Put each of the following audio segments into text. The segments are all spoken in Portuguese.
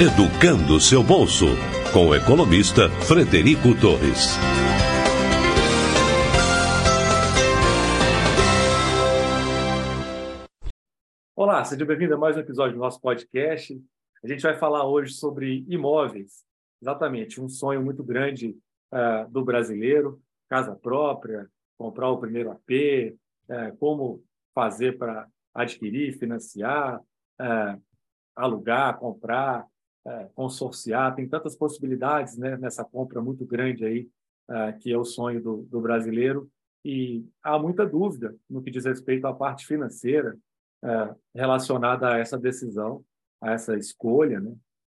Educando seu bolso, com o economista Frederico Torres. Olá, seja bem-vindo a mais um episódio do nosso podcast. A gente vai falar hoje sobre imóveis, exatamente, um sonho muito grande uh, do brasileiro, casa própria, comprar o primeiro AP, uh, como fazer para adquirir, financiar, uh, alugar, comprar, consorciar, tem tantas possibilidades né, nessa compra muito grande aí, que é o sonho do, do brasileiro, e há muita dúvida no que diz respeito à parte financeira, é, relacionada a essa decisão, a essa escolha, né?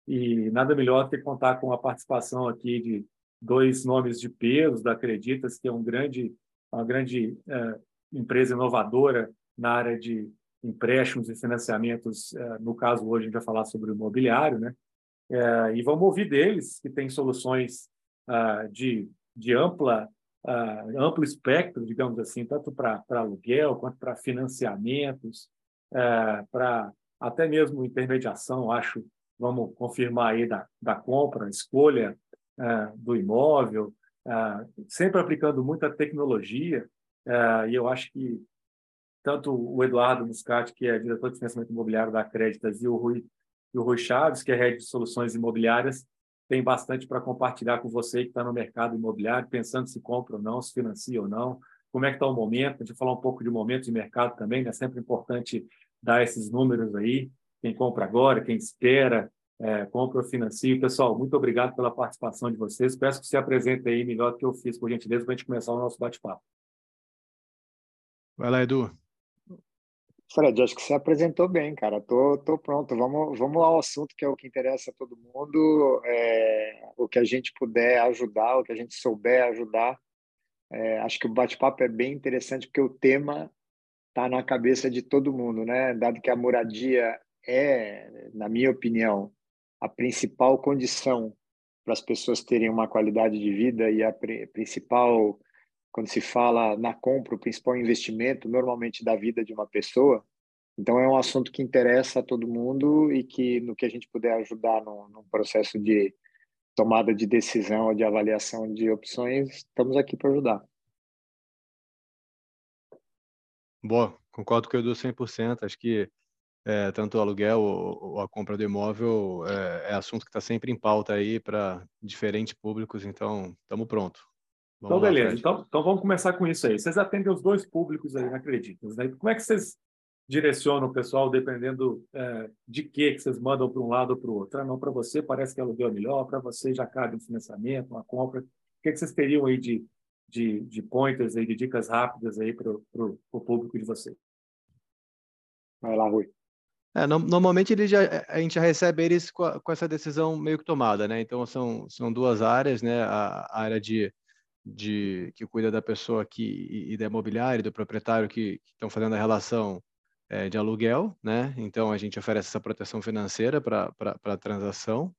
E nada melhor do que contar com a participação aqui de dois nomes de peso da Acreditas, que é um grande, uma grande é, empresa inovadora na área de empréstimos e financiamentos. É, no caso, hoje a gente vai falar sobre o imobiliário, né? É, e vamos ouvir deles, que tem soluções ah, de, de ampla, ah, amplo espectro, digamos assim, tanto para aluguel quanto para financiamentos, é, para até mesmo intermediação, acho, vamos confirmar aí da, da compra, escolha é, do imóvel, sempre aplicando muita tecnologia, e eu acho que tanto o Eduardo Muscati, que é diretor de financiamento imobiliário da Créditas, e o Rui, e o Rui Chaves, que é head de soluções imobiliárias, tem bastante para compartilhar com você que está no mercado imobiliário, pensando se compra ou não, se financia ou não, como é que está o momento, a gente falar um pouco de momento de mercado também, é né? sempre importante dar esses números aí, quem compra agora, quem espera, é, compra ou financia. Pessoal, muito obrigado pela participação de vocês. Peço que se apresente aí melhor do que eu fiz, por gentileza, para a gente começar o nosso bate-papo. Vai lá, Edu. Fred, acho que você apresentou bem, cara. Tô, tô pronto. Vamos, vamos ao assunto que é o que interessa a todo mundo. É, o que a gente puder ajudar, o que a gente souber ajudar. É, acho que o bate-papo é bem interessante porque o tema está na cabeça de todo mundo, né? Dado que a moradia é, na minha opinião, a principal condição para as pessoas terem uma qualidade de vida e a principal, quando se fala na compra, o principal investimento normalmente da vida de uma pessoa. Então é um assunto que interessa a todo mundo e que no que a gente puder ajudar no, no processo de tomada de decisão ou de avaliação de opções, estamos aqui para ajudar. Boa, concordo com o Edu 100%. Acho que é, tanto o aluguel ou, a compra do imóvel é, é assunto que está sempre em pauta aí para diferentes públicos, então estamos prontos. Então, beleza. Então, então vamos começar com isso aí. Vocês atendem os dois públicos aí, acreditam, né? Como é que vocês direcionam o pessoal dependendo é, de que, que vocês mandam para um lado ou para o outro? Ah, não, para você parece que aluguel é melhor, para você já cabe um financiamento, uma compra. O que, que vocês teriam aí de, de, de pointers aí, de dicas rápidas aí para o público de vocês. Vai lá, Rui. É, no, normalmente ele já, a gente já recebe eles com, a, com, essa decisão meio que tomada, né? Então são, são duas áreas, né? A, a área de, de que cuida da pessoa aqui e, da imobiliária, do proprietário que, que estão fazendo a relação é, de aluguel, né? Então a gente oferece essa proteção financeira para a transação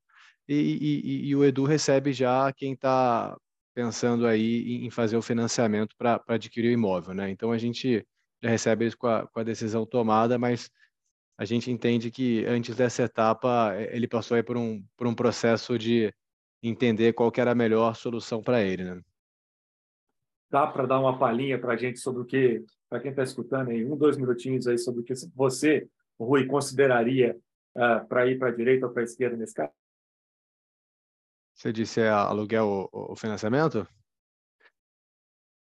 e, e, e, o Edu recebe já quem está pensando aí em fazer o financiamento para adquirir o imóvel, né? Então a gente já recebe isso com a, com a decisão tomada, mas a gente entende que antes dessa etapa eh, ele passou aí por um, por um processo de entender qual que era a melhor solução para ele, né? Dá para dar uma palhinha para a gente sobre o que, para quem está escutando aí, um, dois minutinhos aí sobre o que você, Rui, consideraria uh, para ir para a direita ou para a esquerda nesse caso? Você disse é aluguel ou, ou financiamento?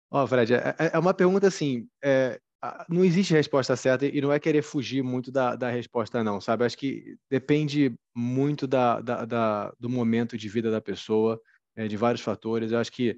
Ó, oh, Fred, é, é, é, uma pergunta assim, é, não existe resposta certa e não é querer fugir muito da, da resposta não, sabe? Acho que depende muito da, da, da do momento de vida da pessoa, é, de vários fatores. Eu acho que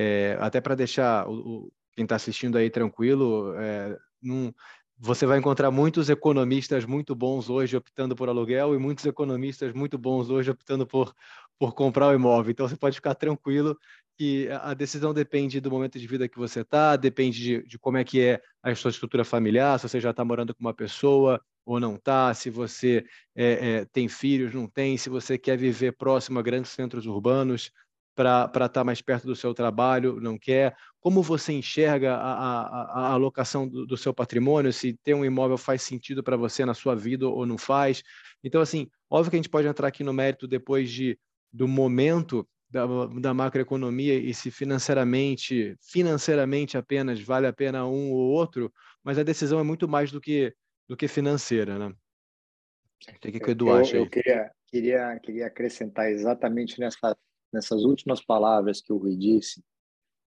é, até para deixar o, o, quem está assistindo aí tranquilo, é, não, você vai encontrar muitos economistas muito bons hoje optando por aluguel e muitos economistas muito bons hoje optando por, por comprar o imóvel. Então você pode ficar tranquilo que a decisão depende do momento de vida que você está, depende de, de, como é que é a sua estrutura familiar, se você já está morando com uma pessoa ou não está, se você é, é, tem filhos, não tem, se você quer viver próximo a grandes centros urbanos. Para estar tá mais perto do seu trabalho, não quer? Como você enxerga a, a, a alocação do, do, seu patrimônio, se ter um imóvel faz sentido para você na sua vida ou não faz? Então, assim, óbvio que a gente pode entrar aqui no mérito depois de, do momento da, da macroeconomia e se financeiramente, financeiramente apenas vale a pena um ou outro, mas a decisão é muito mais do que, do que financeira, né? Tem que, que o Eduardo eu, eu queria, queria, queria acrescentar exatamente nessa nessas últimas palavras que o Rui disse,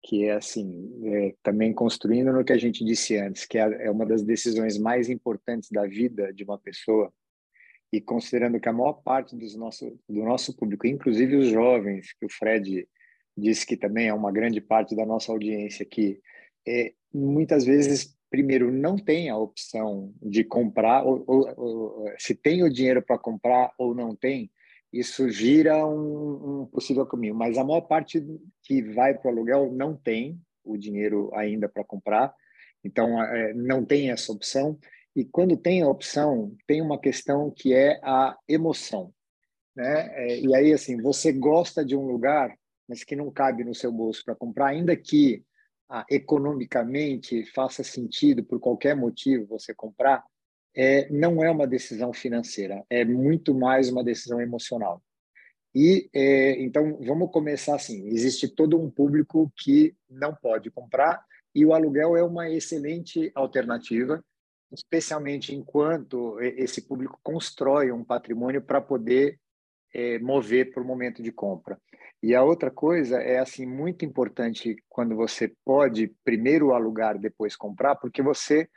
que é assim, é, também construindo no que a gente disse antes, que é, é uma das decisões mais importantes da vida de uma pessoa, e considerando que a maior parte dos nosso, do nosso público, inclusive os jovens, que o Fred disse que também é uma grande parte da nossa audiência, que é, muitas vezes, primeiro, não tem a opção de comprar, ou, ou, ou se tem o dinheiro para comprar ou não tem, isso gira um, um, possível caminho. Mas a maior parte que vai para o aluguel não tem o dinheiro ainda para comprar, então é, não tem essa opção. E quando tem a opção, tem uma questão que é a emoção. Né? É, e aí, assim, você gosta de um lugar, mas que não cabe no seu bolso para comprar, ainda que ah, economicamente faça sentido por qualquer motivo você comprar, é, não é uma decisão financeira, é muito mais uma decisão emocional. E é, então vamos começar assim: existe todo um público que não pode comprar e o aluguel é uma excelente alternativa, especialmente enquanto esse público constrói um patrimônio para poder é, mover para o momento de compra. E a outra coisa é assim muito importante quando você pode primeiro alugar, depois comprar, porque você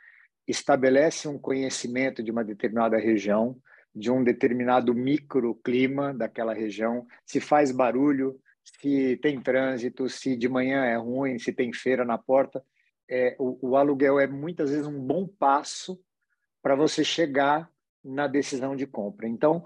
estabelece um conhecimento de uma determinada região, de um determinado microclima daquela região, se faz barulho, se tem trânsito, se de manhã é ruim, se tem feira na porta. É, o, o aluguel é muitas vezes um bom passo para você chegar na decisão de compra. Então,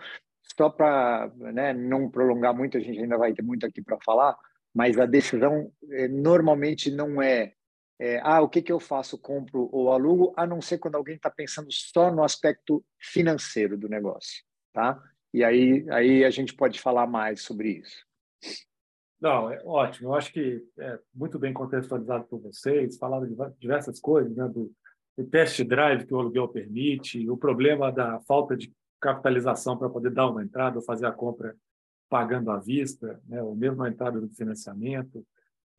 só para né, não prolongar muito, a gente ainda vai ter muito aqui para falar, mas a decisão é, normalmente não é é, ah, o que, que eu faço, compro ou alugo, a não ser quando alguém está pensando só no aspecto financeiro do negócio, tá? E aí, aí a gente pode falar mais sobre isso. Não, é ótimo. Eu acho que é muito bem contextualizado por vocês, falaram de diversas coisas, né? Do, do test drive que o aluguel permite, o problema da falta de capitalização para poder dar uma entrada ou fazer a compra pagando à vista, né? ou mesmo a entrada do financiamento,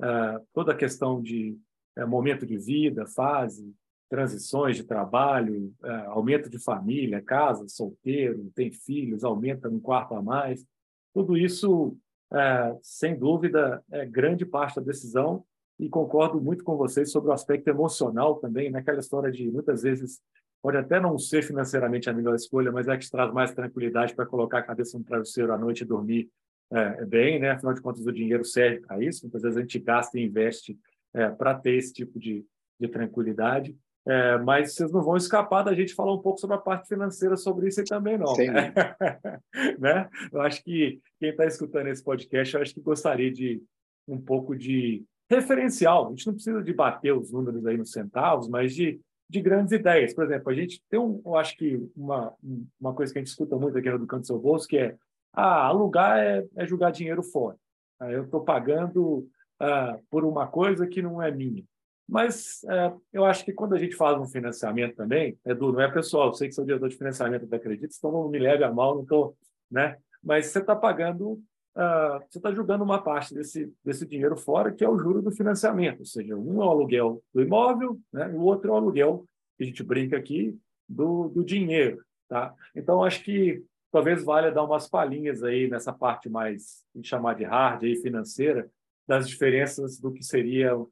uh, toda a questão de é, momento de vida, fase, transições de trabalho, é, aumento de família, casa, solteiro, tem filhos, aumenta um quarto a mais. Tudo isso, é, sem dúvida, é grande parte da decisão e concordo muito com vocês sobre o aspecto emocional também, naquela história de muitas vezes pode até não ser financeiramente a melhor escolha, mas é que traz mais tranquilidade para colocar a cabeça no travesseiro à noite e dormir é, bem, né? Afinal de contas, o dinheiro serve para isso. Muitas vezes a gente gasta e investe é, para ter esse tipo de, de tranquilidade. É, mas vocês não vão escapar da gente falar um pouco sobre a parte financeira sobre isso aí também, não. Sim. né? Eu acho que quem está escutando esse podcast, eu acho que gostaria de um pouco de referencial. A gente não precisa de bater os números aí nos centavos, mas de, de grandes ideias. Por exemplo, a gente tem, um, eu acho que uma, uma coisa que a gente escuta muito aqui no Canto do Seu Bolso, que é ah, alugar é, é jogar dinheiro fora. Eu estou pagando uh, por uma coisa que não é minha. Mas uh, eu acho que quando a gente faz um financiamento também, Edu, não é pessoal, eu sei que sou diretor de financiamento da Acredito, então não me leve a mal, não estou, né? Mas você está pagando, uh, você está jogando uma parte desse, desse dinheiro fora, que é o juro do financiamento, ou seja, um é o aluguel do imóvel, né? o outro é o aluguel, que a gente brinca aqui, do, do dinheiro, tá? Então, acho que talvez valha dar umas palhinhas aí nessa parte mais, chamar de hard aí, financeira, das diferenças do que seria uh,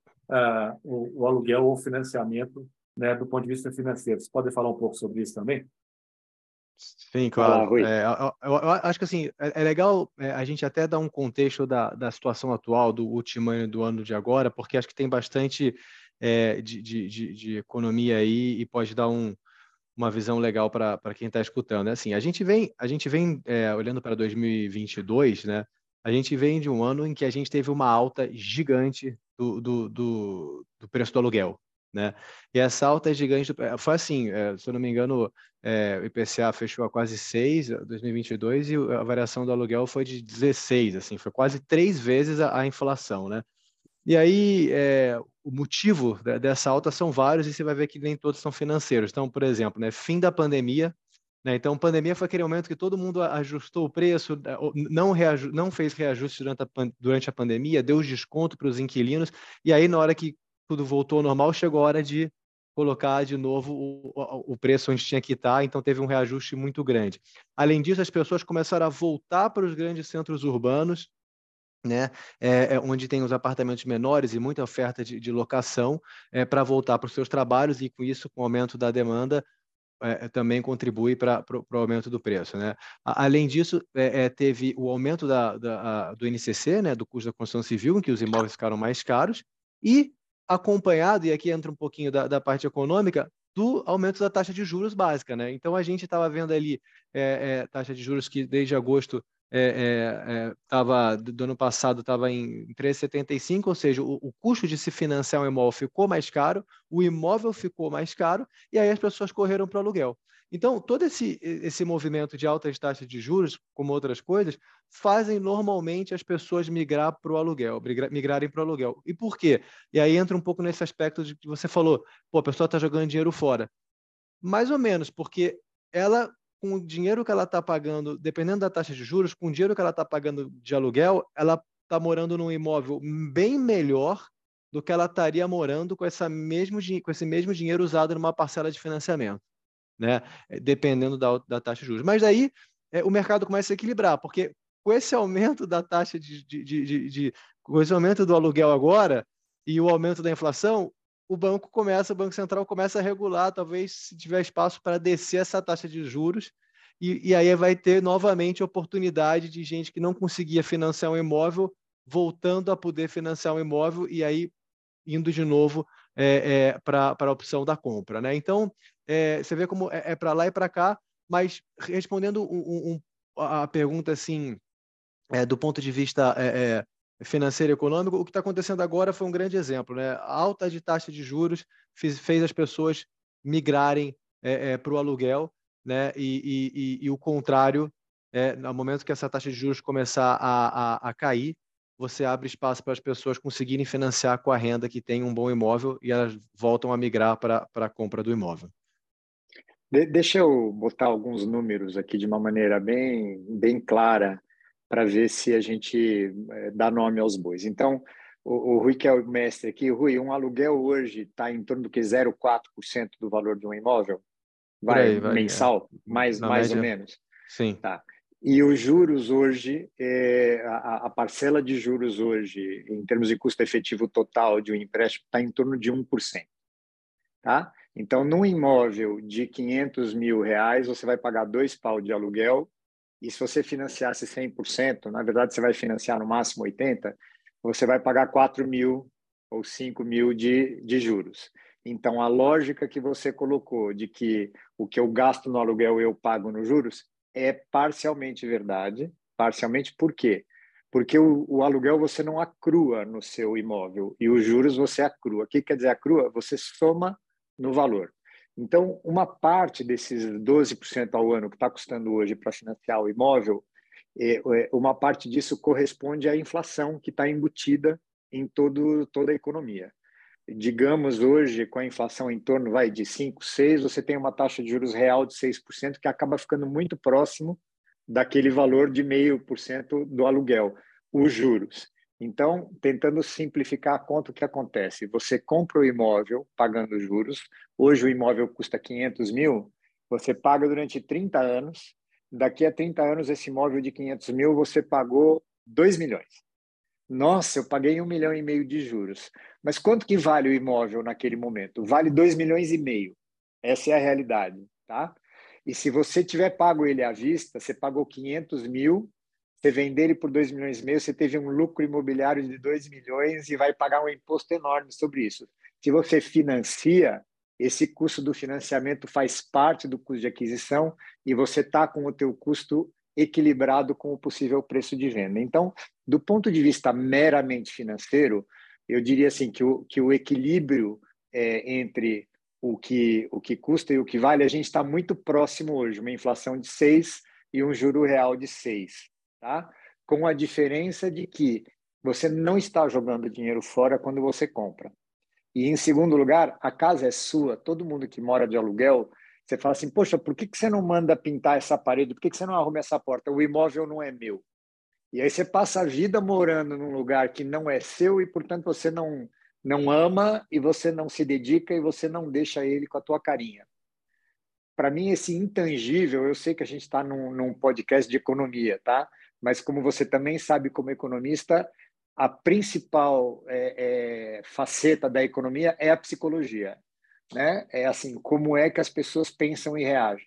o, o, aluguel ou financiamento né, do ponto de vista financeiro. Você pode falar um pouco sobre isso também? Sim, claro. É, eu, eu, acho que assim é, é legal é, a gente até dar um contexto da, da situação atual do último ano do ano de agora, porque acho que tem bastante é, de, de, de, de, economia aí e pode dar um, uma visão legal para quem está escutando. É assim, a gente vem a gente vem é, olhando para 2022, né? A gente vem de um ano em que a gente teve uma alta gigante do, do, do, do preço do aluguel. Né? E essa alta gigante foi assim, é, se eu não me engano, é, o IPCA fechou a quase 6 em 2022 e a variação do aluguel foi de 16, assim, foi quase três vezes a, a inflação, né? E aí, é, o motivo dessa alta são vários e você vai ver que nem todos são financeiros. Então, por exemplo, né, fim da pandemia, né, então, pandemia foi aquele momento que todo mundo ajustou o preço, é, não, não fez reajuste durante a, durante a pandemia, deu desconto para os inquilinos, e aí, na hora que tudo voltou ao normal, chegou a hora de colocar de novo o, o preço onde tinha que estar, então teve um reajuste muito grande. Além disso, as pessoas começaram a voltar para os grandes centros urbanos, né, é, é, onde tem os apartamentos menores e muita oferta de, de locação, é, para voltar para os seus trabalhos e com isso, com o aumento da demanda, é, também contribui para o aumento do preço. Né? Além disso, é, é, teve o aumento da, da a, do INCC, né, do custo da construção civil, em que os imóveis ficaram mais caros, e acompanhado, e aqui entra um pouquinho da, da parte econômica, do aumento da taxa de juros básica. Né? Então, a gente estava vendo ali é, é, taxa de juros que desde agosto estava é, é, do ano passado estava em 3,75, ou seja, o, o, custo de se financiar um imóvel ficou mais caro, o imóvel ficou mais caro, e aí as pessoas correram para o aluguel. Então, todo esse, esse movimento de altas taxas de juros, como outras coisas, fazem normalmente as pessoas migrar para o aluguel, migrarem para o aluguel. E por quê? E aí entra um pouco nesse aspecto de que você falou, pô, a pessoa está jogando dinheiro fora. Mais ou menos, porque ela, com o dinheiro que ela está pagando, dependendo da taxa de juros, com o dinheiro que ela está pagando de aluguel, ela está morando num imóvel bem melhor do que ela estaria morando com, essa mesmo, com esse mesmo dinheiro usado numa parcela de financiamento né? Eh, dependendo da, da taxa de juros. Mas daí é, o mercado começa a se equilibrar, porque com esse aumento da taxa de, de, de, de, com esse aumento do aluguel agora e o aumento da inflação, o banco começa, o Banco Central começa a regular, talvez se tiver espaço para descer essa taxa de juros, e, e aí vai ter novamente oportunidade de gente que não conseguia financiar um imóvel voltando a poder financiar um imóvel e aí indo de novo é, é, para a opção da compra. Né? Então, é, você vê como é, é para lá e para cá, mas respondendo um, um, a pergunta assim, é, do ponto de vista é, é, financeiro e econômico, o que está acontecendo agora foi um grande exemplo. Né? A alta de taxa de juros fez, fez as pessoas migrarem é, para o aluguel, né? e, e, e, e o contrário, no momento que essa taxa de juros começar a, a, a cair, você abre espaço para as pessoas conseguirem financiar com a renda que tem um bom imóvel e elas voltam a migrar para, para a compra do imóvel. De, deixa eu botar alguns números aqui de uma maneira bem, bem clara para ver se a gente é, dá nome aos bois. Então, o, o Rui, que é o mestre aqui, Rui, um aluguel hoje está em torno do que 0,4% do valor de um imóvel? Vai, aí, vai mensal? É. Mais, mais ou menos? Sim. Tá. E os juros hoje, é, a, a, parcela de juros hoje, em termos de custo efetivo total de um empréstimo, está em torno de 1%. Tá? Então, num imóvel de 500 mil reais, você vai pagar dois pau de aluguel, e se você financiasse 100%, na verdade você vai financiar no máximo 80%, você vai pagar 4 mil ou 5 mil de, de juros. Então, a lógica que você colocou de que o que eu gasto no aluguel eu pago nos juros é parcialmente verdade. Parcialmente por quê? Porque o, o, aluguel você não acrua no seu imóvel e os juros você acrua. O que quer dizer acrua? Você soma no valor. Então, uma parte desses 12% ao ano que está custando hoje para financiar o imóvel, é, é, uma parte disso corresponde à inflação que está embutida em todo, toda a economia digamos hoje, com a inflação em torno vai, de 5, 6, você tem uma taxa de juros real de 6%, que acaba ficando muito próximo daquele valor de 0,5% do aluguel, os juros. Então, tentando simplificar a conta, o que acontece? Você compra o imóvel pagando juros, hoje o imóvel custa 500 mil, você paga durante 30 anos, daqui a 30 anos esse imóvel de 500 mil você pagou 2 milhões. Nossa, eu paguei um milhão e meio de juros. Mas quanto que vale o imóvel naquele momento? Vale dois milhões e meio. Essa é a realidade, tá? E se você tiver pago ele à vista, você pagou 500 mil, você vender ele por 2 milhões e meio, você teve um lucro imobiliário de 2 milhões e vai pagar um imposto enorme sobre isso. Se você financia, esse custo do financiamento faz parte do custo de aquisição e você está com o teu custo equilibrado com o possível preço de venda. Então, do ponto de vista meramente financeiro, eu diria assim que o, que o equilíbrio é, entre o que, o que custa e o que vale, a gente está muito próximo hoje, uma inflação de 6 e um juro real de 6, tá? com a diferença de que você não está jogando dinheiro fora quando você compra. E, em segundo lugar, a casa é sua, todo mundo que mora de aluguel, você fala assim, poxa, por que, que você não manda pintar essa parede? Por que, que você não arruma essa porta? O imóvel não é meu. E aí você passa a vida morando num lugar que não é seu e, portanto, você não, não ama e você não se dedica e você não deixa ele com a tua carinha. Para mim, esse intangível, eu sei que a gente está num, num podcast de economia, tá? Mas como você também sabe como economista, a principal é, é, faceta da economia é a psicologia, né? É assim, como é que as pessoas pensam e reagem.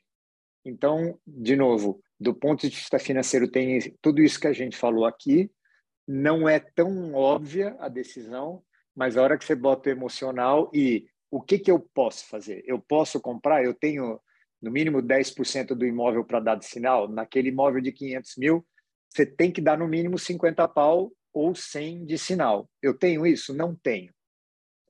Então, de novo, do ponto de vista financeiro, tem tudo isso que a gente falou aqui. Não é tão óbvia a decisão, mas a hora que você bota o emocional e o que, que eu posso fazer? Eu posso comprar? Eu tenho no mínimo 10% do imóvel para dar de sinal. Naquele imóvel de 500 mil, você tem que dar no mínimo 50 pau ou 100 de sinal. Eu tenho isso? Não tenho.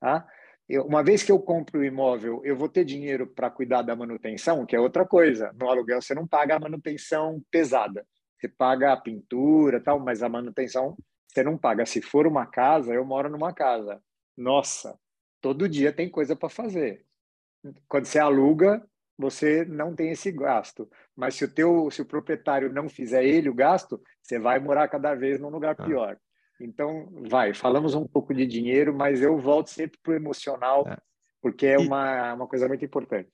Tá? Eu, uma vez que eu compro o imóvel, eu vou ter dinheiro para cuidar da manutenção, que é outra coisa. No aluguel você não paga a manutenção pesada. Você paga a pintura, tal, mas a manutenção você não paga. Se for uma casa, eu moro numa casa. Nossa, todo dia tem coisa para fazer. Quando você aluga, você não tem esse gasto. Mas se o teu, se o proprietário não fizer ele o gasto, você vai morar cada vez num lugar ah. pior. Então, vai, falamos um pouco de dinheiro, mas eu volto sempre para o emocional, é. porque é uma, uma coisa muito importante.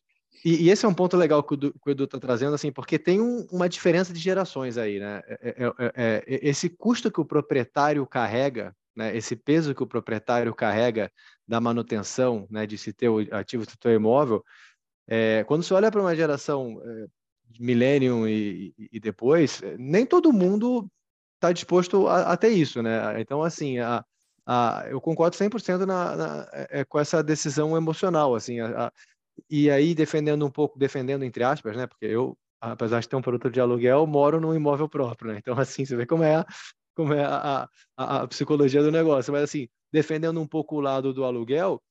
E, e, esse é um ponto legal que o Edu está trazendo, assim, porque tem um, uma diferença de gerações aí, né? É é, é, é, é, esse custo que o proprietário carrega, né? esse peso que o proprietário carrega da manutenção, né? de se ter o ativo do seu imóvel, quando você olha para uma geração millennium e, e, depois, nem todo mundo está disposto a, a, ter isso, né? Então, assim, a, a, eu concordo 100% na, na, é, com essa decisão emocional, assim, a, e aí defendendo um pouco, defendendo entre aspas, né? Porque eu, apesar de ter um produto de aluguel, moro num imóvel próprio, né? Então, assim, você vê como é a, como é a, a, a psicologia do negócio. Mas, assim, defendendo um pouco o lado do aluguel,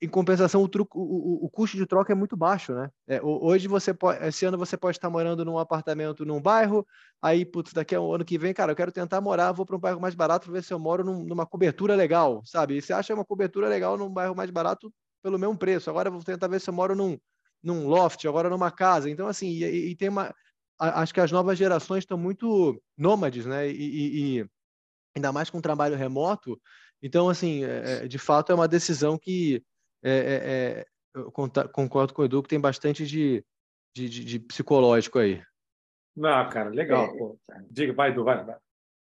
em compensação, o, truco, o, o, custo de troca é muito baixo, né? É, hoje você pode, esse ano você pode estar morando num apartamento num bairro, aí, putz, daqui a um ano que vem, cara, eu quero tentar morar, vou para um bairro mais barato para ver se eu moro num, numa cobertura legal, sabe? E você acha uma cobertura legal num bairro mais barato pelo mesmo preço. Agora vou tentar ver se eu moro num, num loft, agora numa casa. Então, assim, e, e tem uma. Acho que as novas gerações estão muito nômades, né? E, e ainda mais com trabalho remoto então, assim, é, é, de fato, é uma decisão que é, é, é eu concordo com o Edu que tem bastante de, de, de, de psicológico aí. Não, cara, legal. Diga, vai, Edu, vai, vai.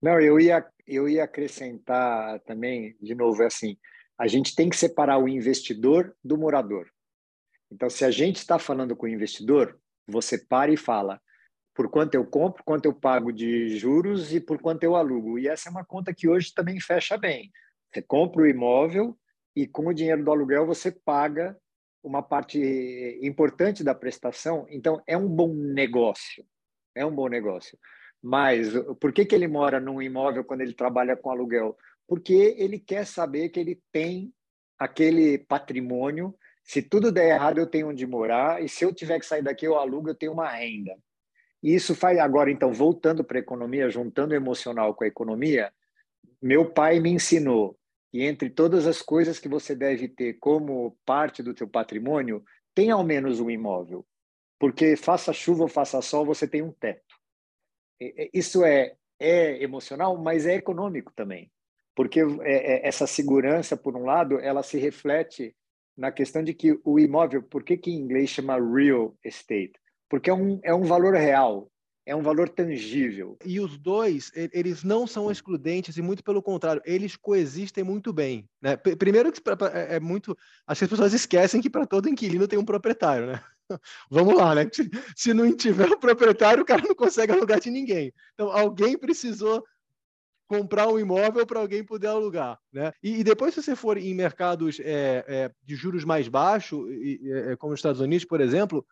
Não, eu ia, eu ia acrescentar também, de novo, é assim, a gente tem que separar o investidor do morador. Então, se a gente está falando com o investidor, você para e fala por quanto eu compro, quanto eu pago de juros e por quanto eu alugo. E essa é uma conta que hoje também fecha bem. Você compra o imóvel e com o dinheiro do aluguel você paga uma parte importante da prestação. Então, é um bom negócio. É um bom negócio. Mas por que, que ele mora num imóvel quando ele trabalha com aluguel? Porque ele quer saber que ele tem aquele patrimônio. Se tudo der errado, eu tenho onde morar. E se eu tiver que sair daqui, eu alugo, eu tenho uma renda. E isso faz agora, então, voltando para a economia, juntando o emocional com a economia, meu pai me ensinou que entre todas as coisas que você deve ter como parte do teu patrimônio, tem ao menos um imóvel. Porque faça chuva ou faça sol, você tem um teto. Isso é, é emocional, mas é econômico também. Porque é, é, essa segurança, por um lado, ela se reflete na questão de que o imóvel, por que, que em inglês chama real estate? Porque é um, é um valor real, é um valor tangível. E os dois, eles não são excludentes e muito pelo contrário, eles coexistem muito bem. Né? Primeiro que é, é muito, acho que as pessoas esquecem que para todo inquilino tem um proprietário, né? Vamos lá, né? Se não tiver o proprietário, o cara não consegue alugar de ninguém. Então, alguém precisou comprar um imóvel para alguém poder alugar, né? E, e, depois, se você for em mercados é, é, de juros mais baixos, é, como os Estados Unidos, por exemplo,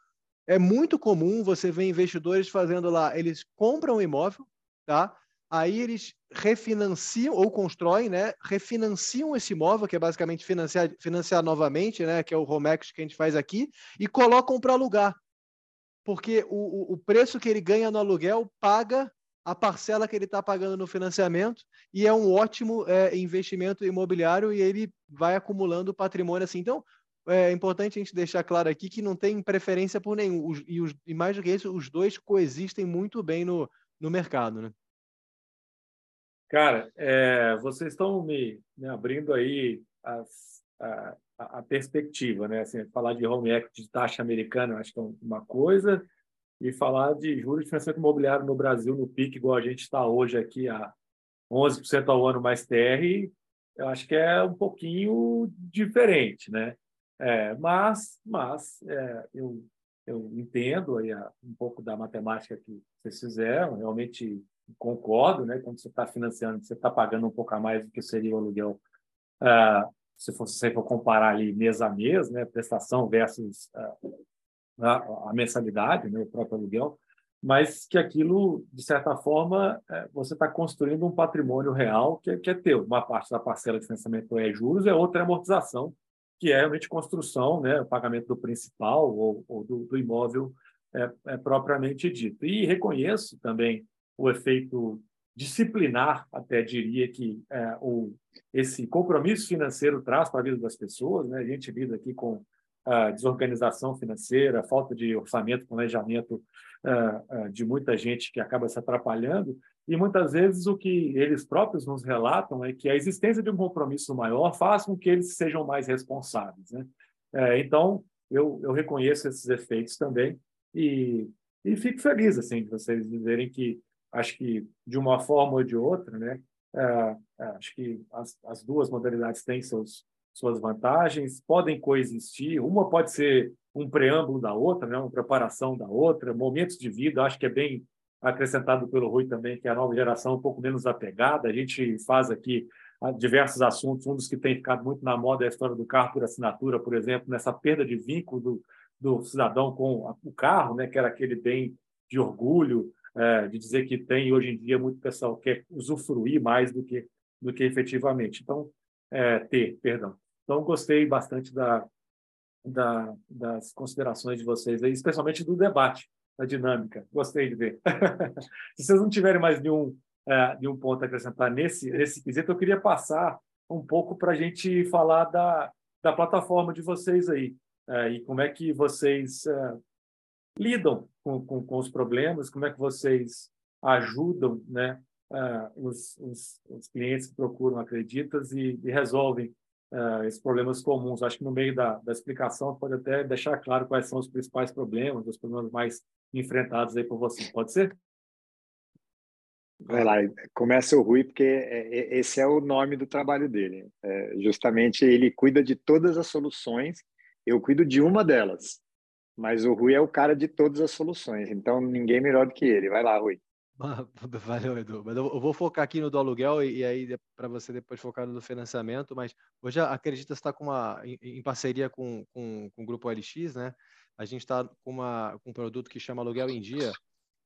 é muito comum você ver investidores fazendo lá, eles compram um imóvel, tá? aí eles refinanciam ou constroem, né? Refinanciam esse imóvel, que é basicamente financiar, financiar novamente, né? Que é o home equity que a gente faz aqui, e colocam para alugar. Porque o, o preço que ele ganha no aluguel paga a parcela que ele está pagando no financiamento e é um ótimo é, investimento imobiliário e ele vai acumulando patrimônio assim. Então, é importante a gente deixar claro aqui que não tem preferência por nenhum. Os, e, os, e, mais do que isso, os dois coexistem muito bem no, no mercado, né? Cara, é, vocês estão me, me, abrindo aí as, a, a, perspectiva, né? Assim, falar de home equity de taxa americana, acho que é uma coisa, e falar de juros de financiamento imobiliário no Brasil, no PIC, igual a gente está hoje aqui, a 11% ao ano mais TR, eu acho que é um pouquinho diferente, né? É, mas mas é, eu, eu entendo aí a, um pouco da matemática que vocês fizeram, realmente concordo, né? Quando você está financiando, você está pagando um pouco a mais do que seria o aluguel, uh, se for, se for comparar ali mês a mês, né? Prestação versus uh, a, a mensalidade, né, o próprio aluguel, mas que aquilo, de certa forma, é, você está construindo um patrimônio real que, é, que é teu. Uma parte da parcela de financiamento é juros, é outra é amortização, que é realmente construção, né, o pagamento do principal ou, ou do, do, imóvel é, é, propriamente dito. E reconheço também o efeito disciplinar, até diria que é, o, esse compromisso financeiro traz para a vida das pessoas. Né? A gente lida aqui com a desorganização financeira, falta de orçamento, planejamento uh, uh, de muita gente que acaba se atrapalhando. E muitas vezes o que eles próprios nos relatam é que a existência de um compromisso maior faz com que eles sejam mais responsáveis. Né? Uh, então, eu, eu reconheço esses efeitos também e, e fico feliz assim, de vocês dizerem que, acho que de uma forma ou de outra, né, acho que as, as duas modalidades têm seus, suas vantagens, podem coexistir. Uma pode ser um preâmbulo da outra, né? uma preparação da outra, momentos de vida. Acho que é bem acrescentado pelo Rui também, que é a nova geração um pouco menos apegada. A gente faz aqui ah, diversos assuntos. Um dos que tem ficado muito na moda é a história do carro por assinatura, por exemplo, nessa perda de vínculo do, do cidadão com o carro, né? que era aquele bem de orgulho, é, de dizer que tem. Hoje em dia, muito pessoal quer usufruir mais do que, do que efetivamente. Então, é, ter, perdão. Então, gostei bastante da, da, das considerações de vocês, aí, especialmente do debate, da dinâmica. Gostei de ver. Se vocês não tiverem mais nenhum, é, nenhum ponto a acrescentar nesse, nesse quesito, eu queria passar um pouco para a gente falar da, da plataforma de vocês aí. É, e como é que vocês é, lidam com, com, com, os problemas, como é que vocês ajudam né, os, os, os, clientes que procuram acreditas e, e resolvem uh, esses problemas comuns. Acho que no meio da, da explicação pode até deixar claro quais são os principais problemas, os problemas mais enfrentados aí por você. Pode ser? Vai lá, começa o Rui, porque é, é, esse é o nome do trabalho dele. É, justamente ele cuida de todas as soluções, eu cuido de uma delas, mas o Rui é o cara de todas as soluções, então ninguém melhor do que ele. Vai lá, Rui. Valeu, Edu. Mas eu vou focar aqui no do aluguel e, e aí para você depois focar no financiamento. Mas hoje a Acredita está com uma, em, em parceria com, com, com, o Grupo LX, né? A gente está com, com um produto que chama Aluguel em Dia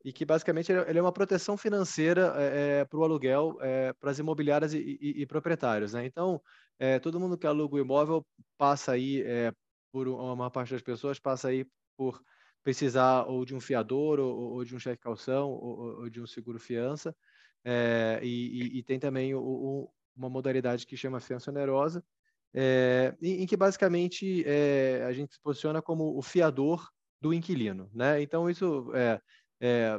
e que basicamente ele é uma proteção financeira é, é para o aluguel é, para as imobiliárias e, e, e, proprietários, né? Então, é, todo mundo que aluga o imóvel passa aí, é, por uma parte das pessoas passa aí por precisar ou de um fiador, ou, ou de um cheque calção, ou, ou, de um seguro fiança. É, e, e, tem também o, o, uma modalidade que chama fiança onerosa, é, em, em, que basicamente é, a gente se posiciona como o fiador do inquilino. Né? Então, isso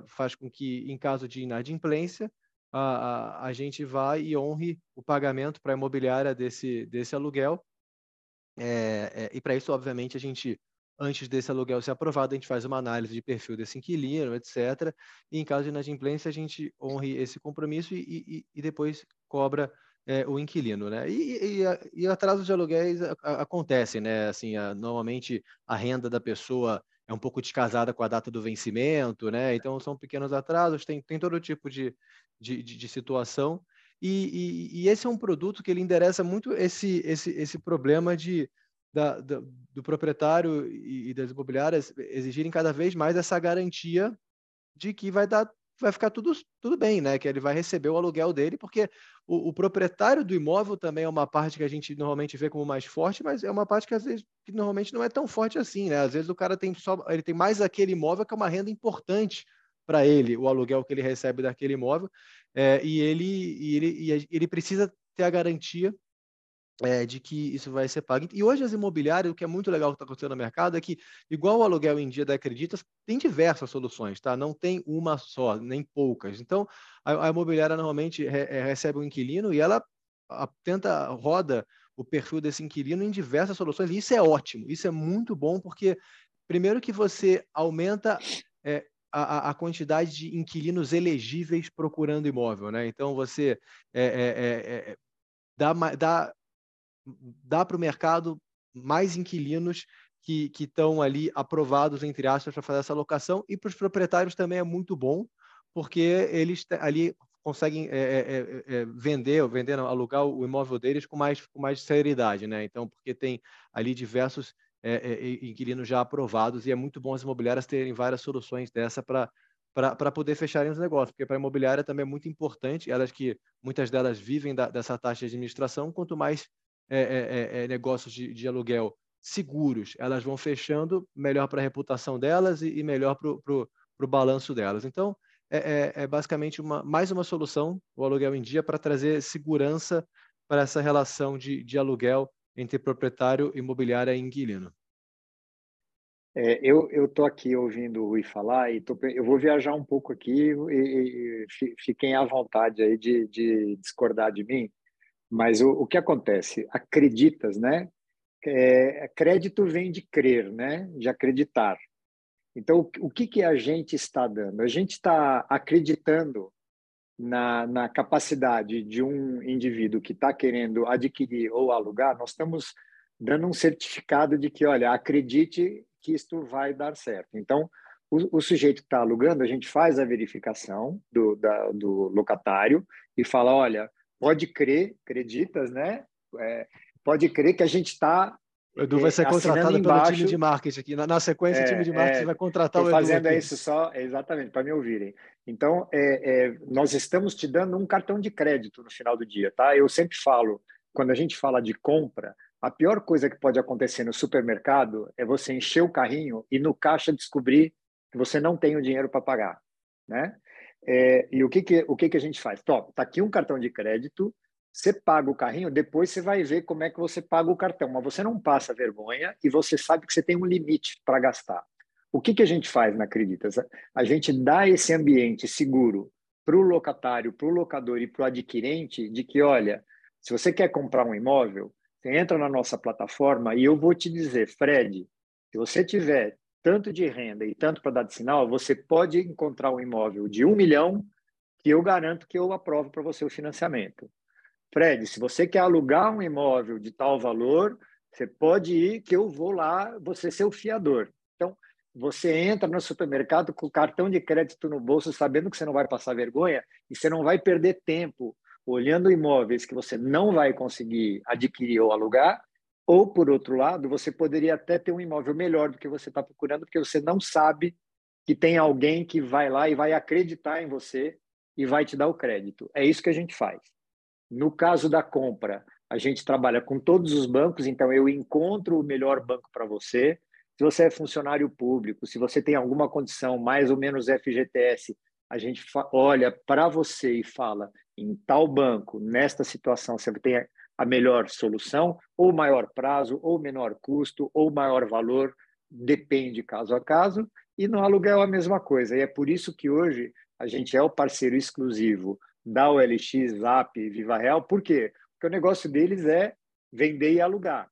faz com que, em caso de inadimplência, a, a, a gente vá e honre o pagamento para a imobiliária desse, desse aluguel. e para isso, obviamente, a gente antes desse aluguel ser aprovado, a gente faz uma análise de perfil desse inquilino, etc. E em caso de inadimplência, a gente honre esse compromisso e, e, e depois cobra é, o inquilino, né? E, e, e atrasos de aluguéis acontecem, né? Assim, a, normalmente a renda da pessoa é um pouco descasada com a data do vencimento, né? Então são pequenos atrasos, tem, tem todo tipo de, de, de, de situação. E, e, esse é um produto que ele endereça muito esse, esse, esse problema de da, da, do proprietário e, das imobiliárias exigirem cada vez mais essa garantia de que vai dar vai ficar tudo, tudo bem, né? Que ele vai receber o aluguel dele, porque o, o, proprietário do imóvel também é uma parte que a gente normalmente vê como mais forte, mas é uma parte que às vezes que normalmente não é tão forte assim, né? Às vezes o cara tem só ele tem mais aquele imóvel que é uma renda importante para ele, o aluguel que ele recebe daquele imóvel, é, e ele e ele e ele precisa ter a garantia é, de que isso vai ser pago. E hoje as imobiliárias, o que é muito legal que está acontecendo no mercado é que, igual o aluguel em dia da Acreditas, tem diversas soluções, tá? Não tem uma só, nem poucas. Então, a, a imobiliária normalmente re, é, recebe um inquilino e ela a, tenta, roda o perfil desse inquilino em diversas soluções. E isso é ótimo, isso é muito bom, porque primeiro que você aumenta é, a, a, quantidade de inquilinos elegíveis procurando imóvel, né? Então, você dá, dá dá para o mercado mais inquilinos que estão ali aprovados, entre aspas, para fazer essa locação, e para os proprietários também é muito bom, porque eles ali conseguem é, é, é, vender, vender, não, alugar o imóvel deles com mais, com mais seriedade, né? Então, porque tem ali diversos inquilinos já aprovados e é muito bom as imobiliárias terem várias soluções dessa para para poder fecharem os negócios, porque para a imobiliária também é muito importante, elas que muitas delas vivem da, dessa taxa de administração, quanto mais é, é, é, é, negócios de, de, aluguel seguros, elas vão fechando, melhor para a reputação delas e, e melhor para o balanço delas. Então, é, é, basicamente uma, mais uma solução, o aluguel em dia, para trazer segurança para essa relação de, de aluguel entre proprietário, imobiliária e inquilino. É, eu estou aqui ouvindo o Rui falar e tô, eu vou viajar um pouco aqui e, e fiquem à vontade aí de, de discordar de mim, mas o, o que acontece? Acreditas, né? É, crédito vem de crer, né? De acreditar. Então, o, o que, que a gente está dando? A gente está acreditando na, na capacidade de um indivíduo que está querendo adquirir ou alugar, nós estamos dando um certificado de que, olha, acredite que isto vai dar certo. Então, o, o sujeito que está alugando, a gente faz a verificação do, da, do locatário e fala, olha, pode crer, acreditas, né? É, pode crer que a gente está o Edu vai ser contratado embaixo, pelo time de marketing aqui. Na, na sequência, é, o time de marketing é, vai contratar o Edu. fazendo aqui. isso só, exatamente, para me ouvirem. Então, é, é, nós estamos te dando um cartão de crédito no final do dia, tá? Eu sempre falo, quando a gente fala de compra, a pior coisa que pode acontecer no supermercado é você encher o carrinho e no caixa descobrir que você não tem o dinheiro para pagar, né? É, e o que, que, o que, que a gente faz? Top, tá aqui um cartão de crédito, você paga o carrinho, depois você vai ver como é que você paga o cartão, mas você não passa vergonha e você sabe que você tem um limite para gastar. O que, que a gente faz na Acreditas? A gente dá esse ambiente seguro para o locatário, para o locador e para o adquirente de que, olha, se você quer comprar um imóvel, você entra na nossa plataforma e eu vou te dizer, Fred, se você tiver tanto de renda e tanto para dar de sinal, você pode encontrar um imóvel de um milhão que eu garanto que eu aprovo para você o financiamento. Fred, se você quer alugar um imóvel de tal valor, você pode ir que eu vou lá, você ser o fiador. Então, você entra no supermercado com o cartão de crédito no bolso, sabendo que você não vai passar vergonha e você não vai perder tempo olhando imóveis que você não vai conseguir adquirir ou alugar, ou, por outro lado, você poderia até ter um imóvel melhor do que você está procurando, porque você não sabe que tem alguém que vai lá e vai acreditar em você e vai te dar o crédito. É isso que a gente faz. No caso da compra, a gente trabalha com todos os bancos, então eu encontro o melhor banco para você. Se você é funcionário público, se você tem alguma condição mais ou menos FGTS, a gente olha para você e fala: em tal banco, nesta situação, você tem a melhor solução, ou maior prazo, ou menor custo, ou maior valor, depende caso a caso, e no aluguel a mesma coisa. E é por isso que hoje a gente é o parceiro exclusivo da OLX, Zap, Viva Real, por quê? Porque o negócio deles é vender e alugar.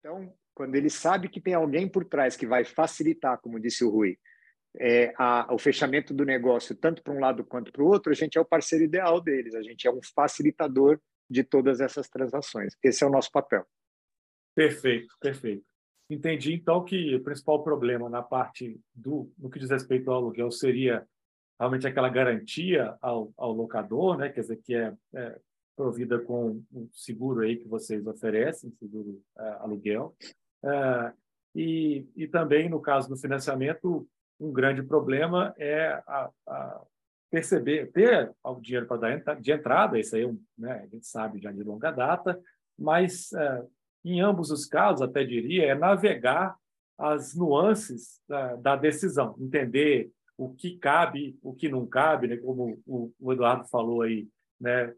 Então, quando ele sabe que tem alguém por trás que vai facilitar, como disse o Rui, é, a, o fechamento do negócio, tanto para um lado quanto para o outro, a gente é o parceiro ideal deles, a gente é um facilitador de todas essas transações. Esse é o nosso papel. Perfeito, perfeito. Entendi então que o principal problema na parte do no que diz respeito ao aluguel seria realmente aquela garantia ao, ao locador, né? Quer dizer que é, é provida com um seguro aí que vocês oferecem, seguro é, aluguel, é, e, e também no caso do financiamento um grande problema é a, a perceber, ter o dinheiro para dar de entrada, isso aí é né, a gente sabe já de longa data, mas é, em ambos os casos, até diria, é navegar as nuances da, da, decisão, entender o que cabe, o que não cabe, né? como o, o Eduardo falou aí, né?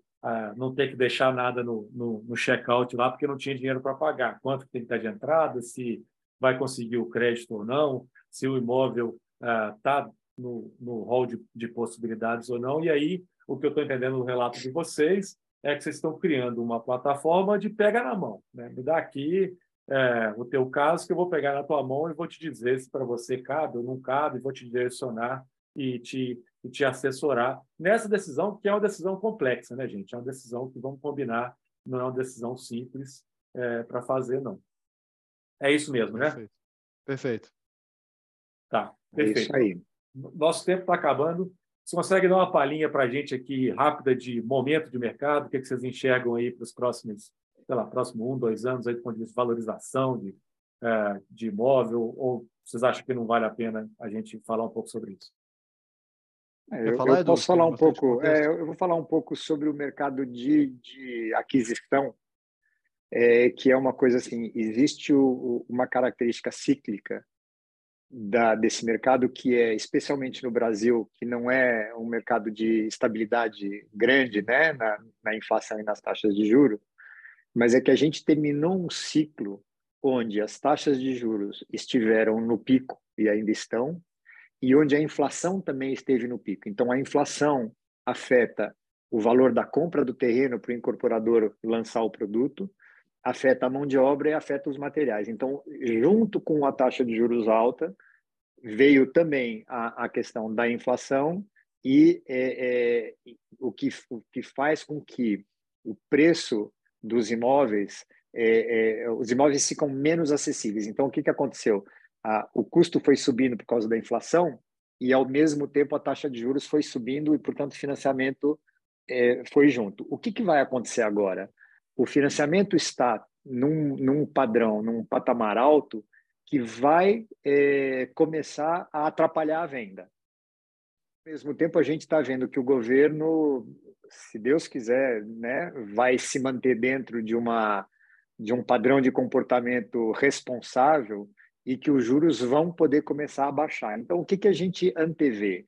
Não ter que deixar nada no, no, no check-out lá porque não tinha dinheiro para pagar, quanto tem que estar de entrada, se vai conseguir o crédito ou não, se o imóvel está ah, no, no hall de, de possibilidades ou não. E aí, o que eu estou entendendo no relato de vocês é que vocês estão criando uma plataforma de pega na mão. Né? Me dá aqui é, o teu caso que eu vou pegar na tua mão e vou te dizer se para você cabe ou não cabe, vou te direcionar e te, e te assessorar nessa decisão, que é uma decisão complexa, né, gente? É uma decisão que vamos combinar, não é uma decisão simples é, para fazer, não. É isso mesmo, né? Perfeito. Perfeito. Tá, perfeito. É isso aí. Nosso tempo está acabando. Você consegue dar uma palhinha para a gente aqui, rápida, de momento de mercado? O que, é que vocês enxergam aí para os próximos, sei lá, próximo um, dois anos, aí, do ponto de valorização de, é, de imóvel? Ou vocês acham que não vale a pena a gente falar um pouco sobre isso? É, eu, falar, eu posso falar um pouco. É, eu vou falar um pouco sobre o mercado de, de aquisição, é, que é uma coisa assim. Existe o, uma característica cíclica da, desse mercado, que é especialmente no Brasil, que não é um mercado de estabilidade grande né, na, na inflação e nas taxas de juros, mas é que a gente terminou um ciclo onde as taxas de juros estiveram no pico e ainda estão, e onde a inflação também esteve no pico. Então, a inflação afeta o valor da compra do terreno para o incorporador lançar o produto, afeta a mão de obra e afeta os materiais. Então, junto com a taxa de juros alta, veio também a, a questão da inflação e é, é, o, que, o que faz com que o preço dos imóveis, é, é os imóveis ficam menos acessíveis. Então, o que, que aconteceu? Ah, o custo foi subindo por causa da inflação e, ao mesmo tempo, a taxa de juros foi subindo e, portanto, o financiamento é, foi junto. O que, que vai acontecer agora? O financiamento está num, num padrão, num patamar alto, que vai é, começar a atrapalhar a venda. Ao mesmo tempo, a gente está vendo que o governo, se Deus quiser, né, vai se manter dentro de, uma, de um padrão de comportamento responsável e que os juros vão poder começar a baixar. Então, o que, que a gente antevê?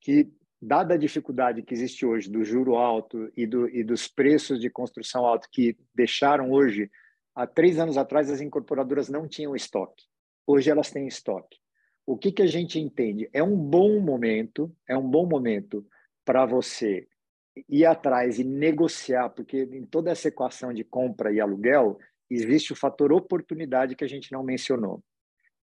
Que dada a dificuldade que existe hoje do juro alto e, do, e dos preços de construção alto que deixaram hoje, há três anos atrás as incorporadoras não tinham estoque, hoje elas têm estoque. O que, que a gente entende? É um bom momento, é um bom momento para você ir atrás e negociar, porque em toda essa equação de compra e aluguel existe o fator oportunidade que a gente não mencionou.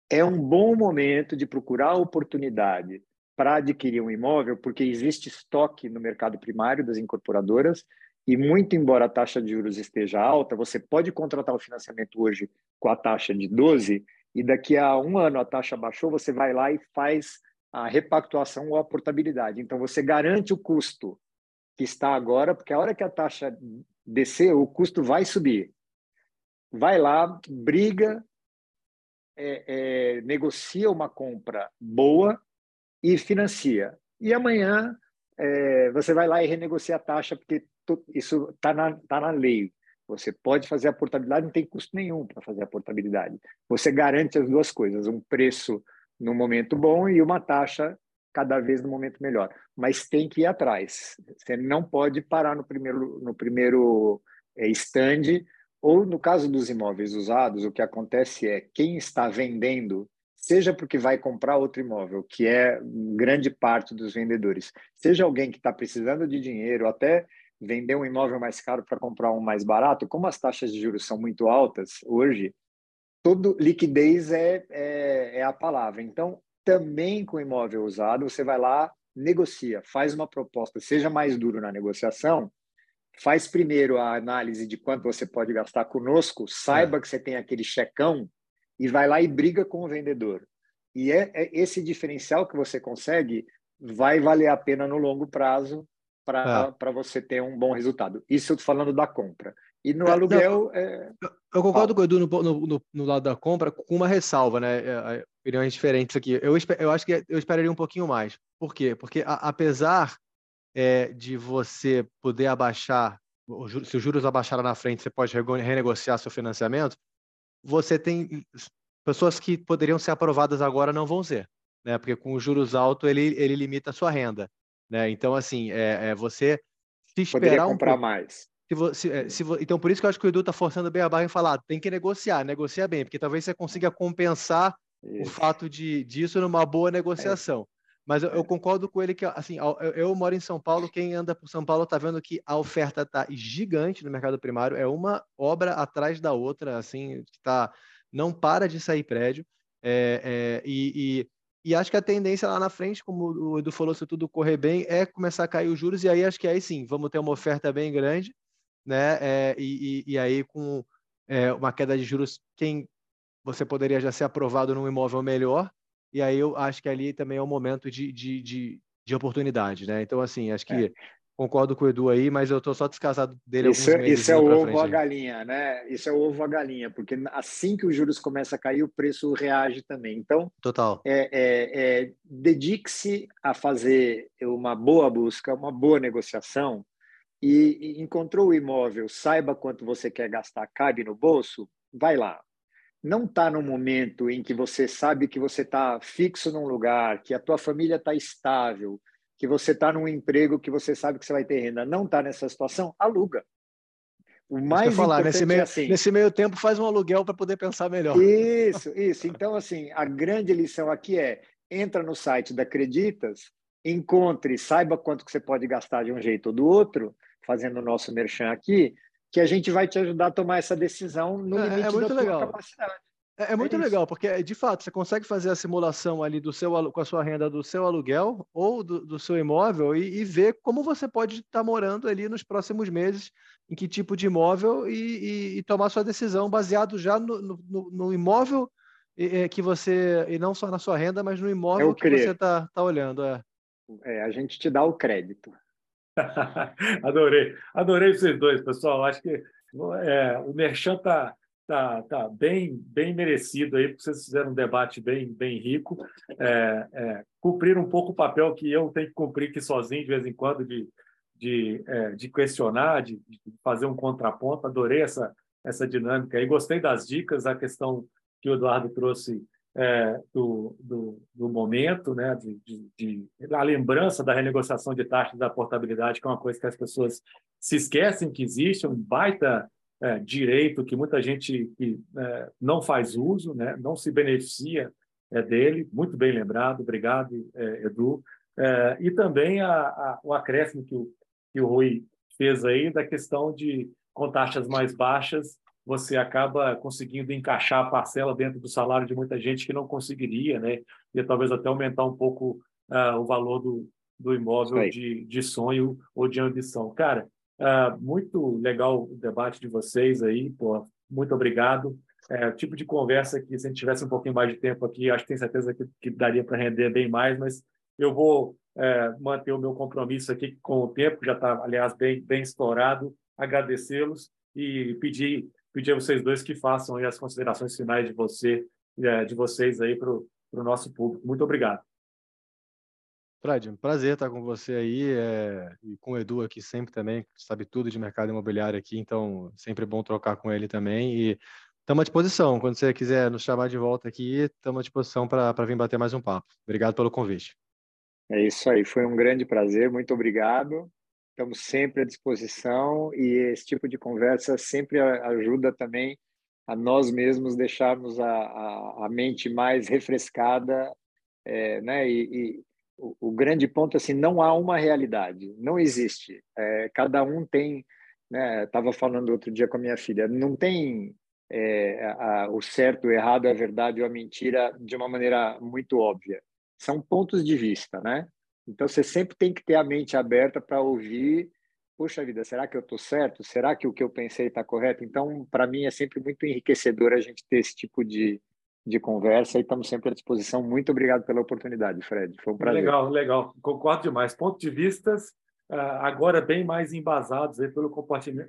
É um bom momento de procurar oportunidade para adquirir um imóvel, porque existe estoque no mercado primário das incorporadoras e muito embora a taxa de juros esteja alta, você pode contratar o financiamento hoje com a taxa de 12 e daqui a um ano a taxa baixou, você vai lá e faz a repactuação ou a portabilidade. Então você garante o custo que está agora, porque a hora que a taxa descer, o custo vai subir. Vai lá, briga, é, é, negocia uma compra boa e financia. E amanhã é, você vai lá e renegocia a taxa, porque isso está na, tá na lei. Você pode fazer a portabilidade, não tem custo nenhum para fazer a portabilidade. Você garante as duas coisas, um preço no momento bom e uma taxa cada vez no momento melhor. Mas tem que ir atrás. Você não pode parar no primeiro, no primeiro é, stand, ou no caso dos imóveis usados, o que acontece é quem está vendendo seja porque vai comprar outro imóvel, que é grande parte dos vendedores, seja alguém que está precisando de dinheiro, até vender um imóvel mais caro para comprar um mais barato, como as taxas de juros são muito altas hoje, todo liquidez é, é, é a palavra. Então, também com imóvel usado, você vai lá, negocia, faz uma proposta, seja mais duro na negociação, faz primeiro a análise de quanto você pode gastar conosco, saiba é. que você tem aquele checão e vai lá e briga com o vendedor. E é, é esse diferencial que você consegue vai valer a pena no longo prazo para é. você ter um bom resultado. Isso eu estou falando da compra. E no é, aluguel. É... Eu, concordo ah. com o Edu no, no, no, lado da compra, com uma ressalva, né? É, opiniões diferentes aqui. Eu, eu acho que eu esperaria um pouquinho mais. Por quê? Porque a, apesar é, de você poder abaixar, se os juros abaixarem na frente, você pode renegociar seu financiamento, você tem pessoas que poderiam ser aprovadas agora não vão ser, né? Porque com os juros altos ele, ele limita a sua renda, né? Então assim, é, é você se esperar Poderia comprar um mais. Se você, é, se, então, por isso que eu acho que o Edu está forçando bem a barra em falar, tem que negociar, negocia bem, porque talvez você consiga compensar isso. o fato de, disso numa boa negociação. É. Mas eu, eu, concordo com ele que, assim, eu, eu, moro em São Paulo, quem anda por São Paulo está vendo que a oferta está gigante no mercado primário, é uma obra atrás da outra, assim, que tá, não para de sair prédio. É, é, e, e, e, acho que a tendência lá na frente, como o Edu falou, se tudo correr bem, é começar a cair os juros, e aí acho que aí sim, vamos ter uma oferta bem grande, né? É, e, e, aí com é, uma queda de juros, quem você poderia já ser aprovado num imóvel melhor, e aí eu acho que ali também é um momento de, de, de, de oportunidade, né? Então, assim, acho que é. concordo com o Edu aí, mas eu estou só descasado dele isso, alguns meses. Isso é o ovo frente, a galinha, né? Isso é o ovo a galinha, porque assim que os juros começam a cair, o preço reage também. Então, Total. É, é, é dedique-se a fazer uma boa busca, uma boa negociação, e, e encontrou o imóvel, saiba quanto você quer gastar, cabe no bolso, vai lá. Não está no momento em que você sabe que você está fixo num lugar, que a tua família está estável, que você está num emprego que você sabe que você vai ter renda. Não está nessa situação, aluga. O mais falar, nesse meio, é assim, nesse meio tempo faz um aluguel para poder pensar melhor. Isso, isso. Então, assim, a grande lição aqui é entra no site da Acreditas, encontre, saiba quanto que você pode gastar de um jeito ou do outro, fazendo o nosso merchan aqui, que a gente vai te ajudar a tomar essa decisão no é, limite é muito da legal. capacidade. É, é muito é legal, porque de fato você consegue fazer a simulação ali do seu com a sua renda do seu aluguel ou do, do seu imóvel e, e, ver como você pode estar tá morando ali nos próximos meses, em que tipo de imóvel e, e, e tomar sua decisão baseado já no, no, no imóvel que você e não só na sua renda, mas no imóvel que você está tá olhando. É. é, a gente te dá o crédito. adorei, adorei vocês dois, pessoal. Acho que é, o Merchan está tá, tá bem, bem merecido aí, porque vocês fizeram um debate bem, bem rico. É, é, cumprir um pouco o papel que eu tenho que cumprir aqui sozinho de vez em quando, de, de, é, de questionar, de, de, fazer um contraponto. Adorei essa, essa dinâmica aí. Gostei das dicas, a questão que o Eduardo trouxe é, do, do, do, momento, né, de, de, de, a lembrança da renegociação de taxas da portabilidade, que é uma coisa que as pessoas se esquecem que existe, um baita é, direito que muita gente que, é, não faz uso, né, não se beneficia é, dele, muito bem lembrado, obrigado, é, Edu. É, e também a, a, o acréscimo que o, que o Rui fez aí da questão de, com taxas mais baixas, você acaba conseguindo encaixar a parcela dentro do salário de muita gente que não conseguiria, né? E talvez até aumentar um pouco uh, o valor do, do imóvel de, de sonho ou de ambição. Cara, uh, muito legal o debate de vocês aí, pô, muito obrigado. É o tipo de conversa que, se a gente tivesse um pouquinho mais de tempo aqui, acho que tenho certeza que, que daria para render bem mais, mas eu vou é, manter o meu compromisso aqui com o tempo, já está, aliás, bem, bem estourado, agradecê-los e pedir pedir a vocês dois que façam as considerações finais de você, é, de vocês aí para o nosso público. Muito obrigado. Fred, um prazer estar com você aí é, e com o Edu aqui sempre também, sabe tudo de mercado imobiliário aqui, então sempre bom trocar com ele também e estamos à disposição. Quando você quiser nos chamar de volta aqui, estamos à disposição para vir bater mais um papo. Obrigado pelo convite. É isso aí, foi um grande prazer, muito obrigado estamos sempre à disposição e esse tipo de conversa sempre ajuda também a nós mesmos deixarmos a, a, a mente mais refrescada, é, né? E, e o, o, grande ponto assim, não há uma realidade, não existe. É, cada um tem, né? Estava falando outro dia com a minha filha, não tem é, a, o certo, o errado, a verdade ou a mentira de uma maneira muito óbvia. São pontos de vista, né? Então, você sempre tem que ter a mente aberta para ouvir. Puxa vida, será que eu estou certo? Será que o que eu pensei está correto? Então, para mim, é sempre muito enriquecedor a gente ter esse tipo de, de conversa e estamos sempre à disposição. Muito obrigado pela oportunidade, Fred. Foi um prazer. Legal, legal. Concordo demais. Pontos de vistas ah, agora bem mais embasados aí pelo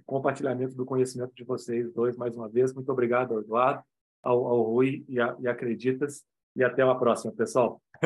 compartilhamento do conhecimento de vocês dois, mais uma vez. Muito obrigado Eduardo, ao, ao Rui e, a, e Acreditas. E até a próxima, pessoal.